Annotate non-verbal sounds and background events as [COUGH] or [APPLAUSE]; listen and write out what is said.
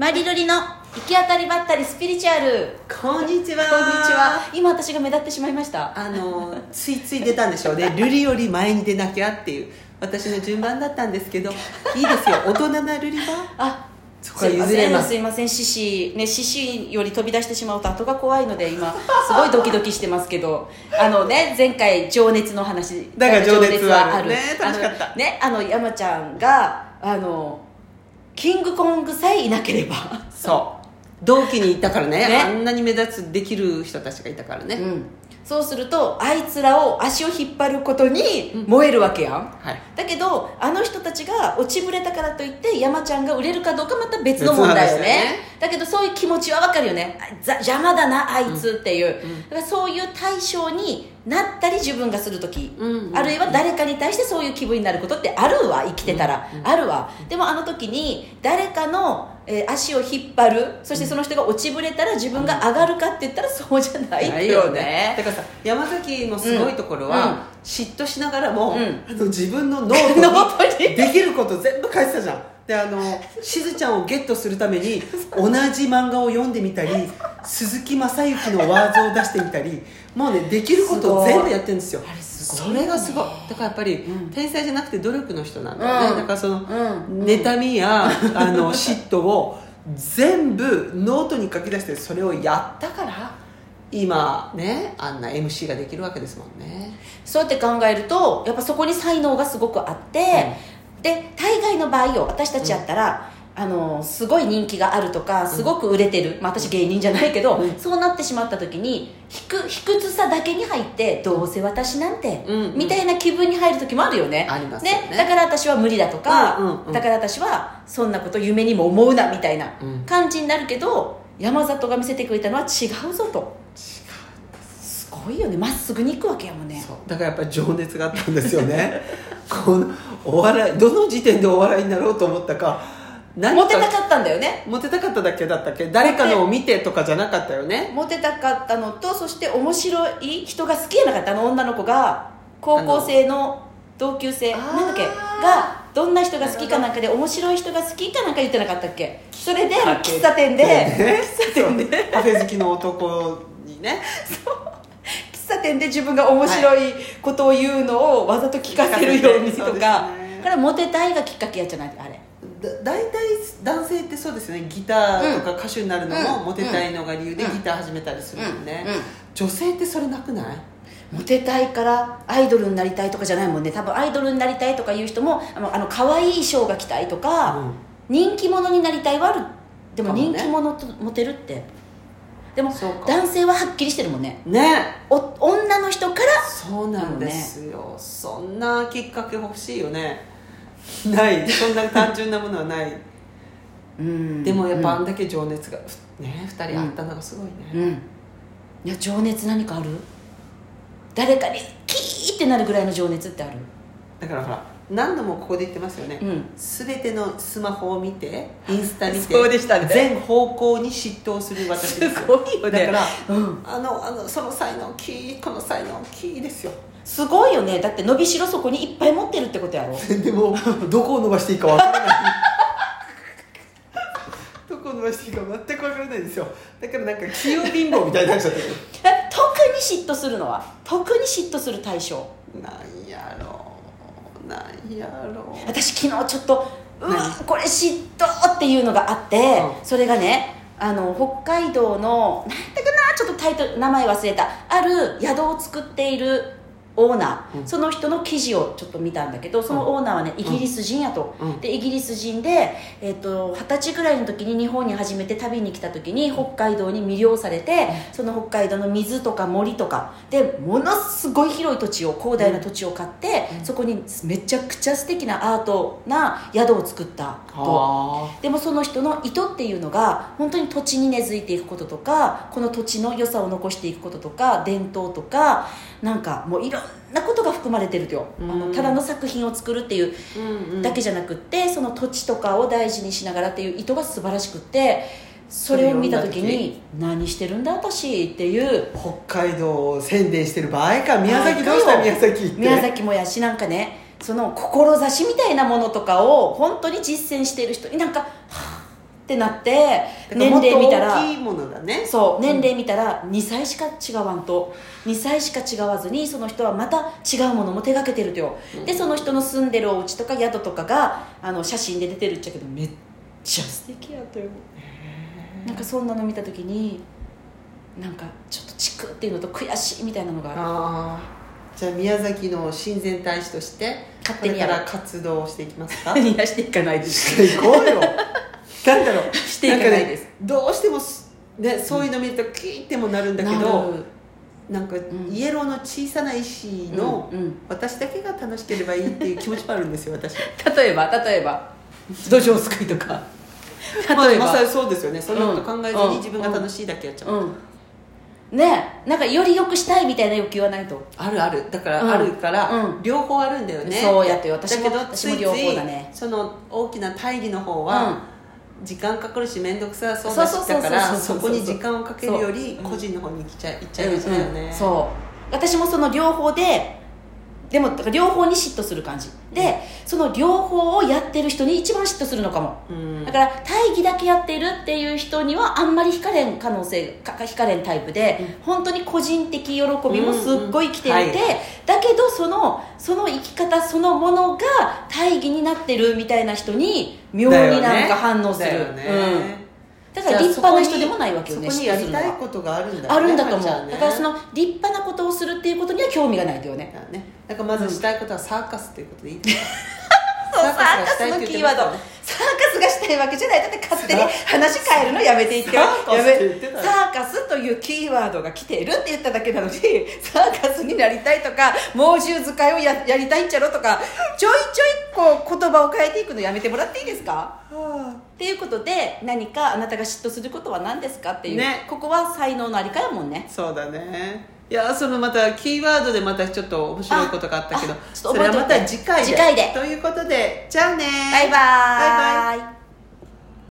マリルリの行き当たりばったりスピリチュアル。こんにちは。こんにちは。今私が目立ってしまいました。あのついつい出たんでしょうね。ルリより前に出なきゃっていう。私の順番だったんですけど。いいですよ。大人なルリは？あそこは譲れます。すいません。獅子ね獅子より飛び出してしまうと後が怖いので今すごいドキドキしてますけど。あのね前回情熱の話。だから情熱はある。ね楽しかった。ねあの山ちゃんがあのキングコングさえいなければ。そう。同期にいたからね。ね。あんなに目立つできる人たちがいたからね、うんそうするとあいつらを足を引っ張ることに燃えるわけやん、はい。だけどあの人たちが落ちぶれたからといって山ちゃんが売れるかどうかまた別の問題よね。ね。だけどそういう気持ちはわかるよね。邪魔だなあいつっていう、ん。だからそういう対象になったり自分がする時、うんうんあるいは誰かに対してそういう気分になることってあるわ生きてたら、あるわ。でもあの時に誰かの、えー足を引っ張る。そしてその人が落ちぶれたら自分が上がるかって言ったらそうじゃない。よね。だからさ山崎のすごいところは、うん。嫉妬しながらも、うん。あの自分のノートに。にできること全部書いてたじゃん。であのしずちゃんをゲットするために同じ漫画を読んでみたり [LAUGHS] 鈴木雅之のワードを出してみたりもうねできることを全部やってるんですよそれがすごい。だからやっぱり、うん。天才じゃなくて努力の人なんだよね、うん。だからその、うん。妬みやあの [LAUGHS] 嫉妬を全部ノートに書き出してそれをやったから今ねあんな MC ができるわけですもんね。そうやって考えるとやっぱそこに才能がすごくあって、で大概の場合よ私たちやったら、あのすごい人気があるとかすごく売れてる、まあ、私芸人じゃないけど、うん。そうなってしまった時に卑屈卑屈さだけに入ってどうせ私なんて、みたいな気分に入る時もあるよね。ありますよね。だから私は無理だとか、だから私はそんなこと夢にも思うなみたいなうん。感じになるけど、山里が見せてくれたのは違うぞと。すごいよね。まっすぐに行くわけやもんね。だからやっぱり情熱があったんですよね。[LAUGHS] このお笑いどの時点でお笑いになろうと思ったか何モテたかったんだよね。モテたかっただけだったっけ？誰かのを見てとかじゃなかったよね？モテたかったのとそして面白い人が好きやなかったあの女の子が高校生の同級生なんだっけ？がどんな人が好きかなんかで面白い人が好きかなんか言ってなかったっけ？それで喫茶店でね喫茶店で。カフェ好きの男にね。[LAUGHS] 喫茶店で自分が面白いことを言うのをわざと聞かせるようにとか。ね。だからモテたいがきっかけやじゃない？あれ。だ大体男性ってそうですよね。ギターとか歌手になるのもうん。モテたいのが理由でうん。ギター始めたりするもんね、うん。うん。女性ってそれなくない？モテたいからアイドルになりたいとかじゃないもんね。多分アイドルになりたいとかいう人もあのあの可愛い衣装が着たいとか、人気者になりたいはある。でも人気者とモテるって。でも男性ははっきりしてるもんね。ね。お女の人からそうなんですよ、そんなきっかけ欲しいよね。ない。そんな単純なものはない、うんでもやっぱあうん。だけ情熱が、ふね2人あったのがすごいね、うん。いや情熱何かある？誰かにキーってなるぐらいの情熱ってある？だからほら何度もここで言ってますよね、うん。全てのスマホを見てインスタ見てそうでしたね全方向に嫉妬する私ですすごいよね。だから、うん。あのあのその才能大きいこの才能大きいですよ。すごいよね。だって伸びしろそこにいっぱい持ってるってことやろ。[LAUGHS] でもどこを伸ばしていいかわからないどこを伸ばしていいか全くわからないんですよ。だからなんか器用貧乏みたいになっちゃってる。え [LAUGHS] 特に嫉妬するのは？特に嫉妬する対象？なんやろう。なんやろう。私昨日ちょっとうわ何？これ嫉妬っていうのがあって、うん。それがねあの北海道のなんだかな？ちょっとタイトル名前忘れた。ある宿を作っているオーナー、うん。その人の記事をちょっと見たんだけどそのオーナーはねイギリス人やと、うん。でイギリス人でえっと二十歳ぐらいの時に日本に初めて旅に来た時に北海道に魅了されて、その北海道の水とか森とか。でものすごい広い土地を広大な土地を買って、そこにめちゃくちゃ素敵なアートな宿を作ったと。はでもその人の意図っていうのが本当に土地に根付いていくこととかこの土地の良さを残していくこととか伝統とかなんかもういろんなことが含まれてると。よ、うん。あのただの作品を作るっていうだけじゃなくってその土地とかを大事にしながらっていう意図が素晴らしくってそれを見た時に何してるんだ私っていう北海道を宣伝してる場合か宮崎どうした宮崎宮崎もやしなんかねその志みたいなものとかを本当に実践している人になんかっってなって年齢見たら大きいものだね。そう年齢見たら2歳しか違わんと。2歳しか違わずにその人はまた違うものも手がけてるとよ、でその人の住んでるお家とか宿とかがあの写真で出てるっちゃけどめっちゃ素敵やとよ。なんかそんなの見た時になんかちょっとチクっていうのと悔しいみたいなのがある。ああじゃあ宮崎の親善大使として勝手にやら活動をしていきますか？[LAUGHS] いやしていかないです。[LAUGHS] 行こうよなんだろう。していかないです。ね、どうしてもすねそういうの見るとキーってもなるんだけなどるなんかん。イエローの小さな石の、うんうん。私だけが楽しければいいっていう気持ちもあるんですよ私。[LAUGHS] 例えば例えば。土壌すくいとか。[LAUGHS] 例えば、まあまさにそうですよね。そんなこと考えずうん。に自分が楽しいだけやっちゃう、うん。ねなんかより良くしたいみたいな欲求はないと。あるある。だからうん。あるから、うん。両方あるんだよね。そうやってよ私もだけど私も両方だね。その大きな大義の方は、時間かかるし面倒くさそうだしだからそこに時間をかけるより個人の方に行っちゃいちゃいがちだよね、そう。私もその両方ででもだから両方に嫉妬する感じ。でその両方をやってる人に一番嫉妬するのかも。うん。だから大義だけやってるっていう人にはあんまり惹かれん可能性か惹かれんタイプで、本当に個人的喜びもすっごい来ていて、うんうんはい。だけどそのその生き方そのものが大義になってるみたいな人に妙になんか反応する。だよね。うんだから立派な人でもないわけよねそこにやりたいことがあるんだよねあるんだと思う、ね。だからその立派なことをするっていうことには興味がないとよね。だね。だからまずしたいことはサーカスっていうことでいい？[LAUGHS] サーカスのキーワード。サーカスがしたいわけじゃない。だって勝手に話変えるのやめていってよ。サーカスというキーワードが来ているって言っただけなのに [LAUGHS] サーカスになりたいとか猛獣使いをややりたいんちゃろとかちょいちょいこう言葉を変えていくのやめてもらっていいですか？っていうことで何かあなたが嫉妬することは何ですかっていう、ね。ここは才能のありかやもんね。そうだね。いやそのまたキーワードでまたちょっと面白いことがあったけどそれはまた次回で。次回で。ということでじゃあね。バイバーイ。バイバイ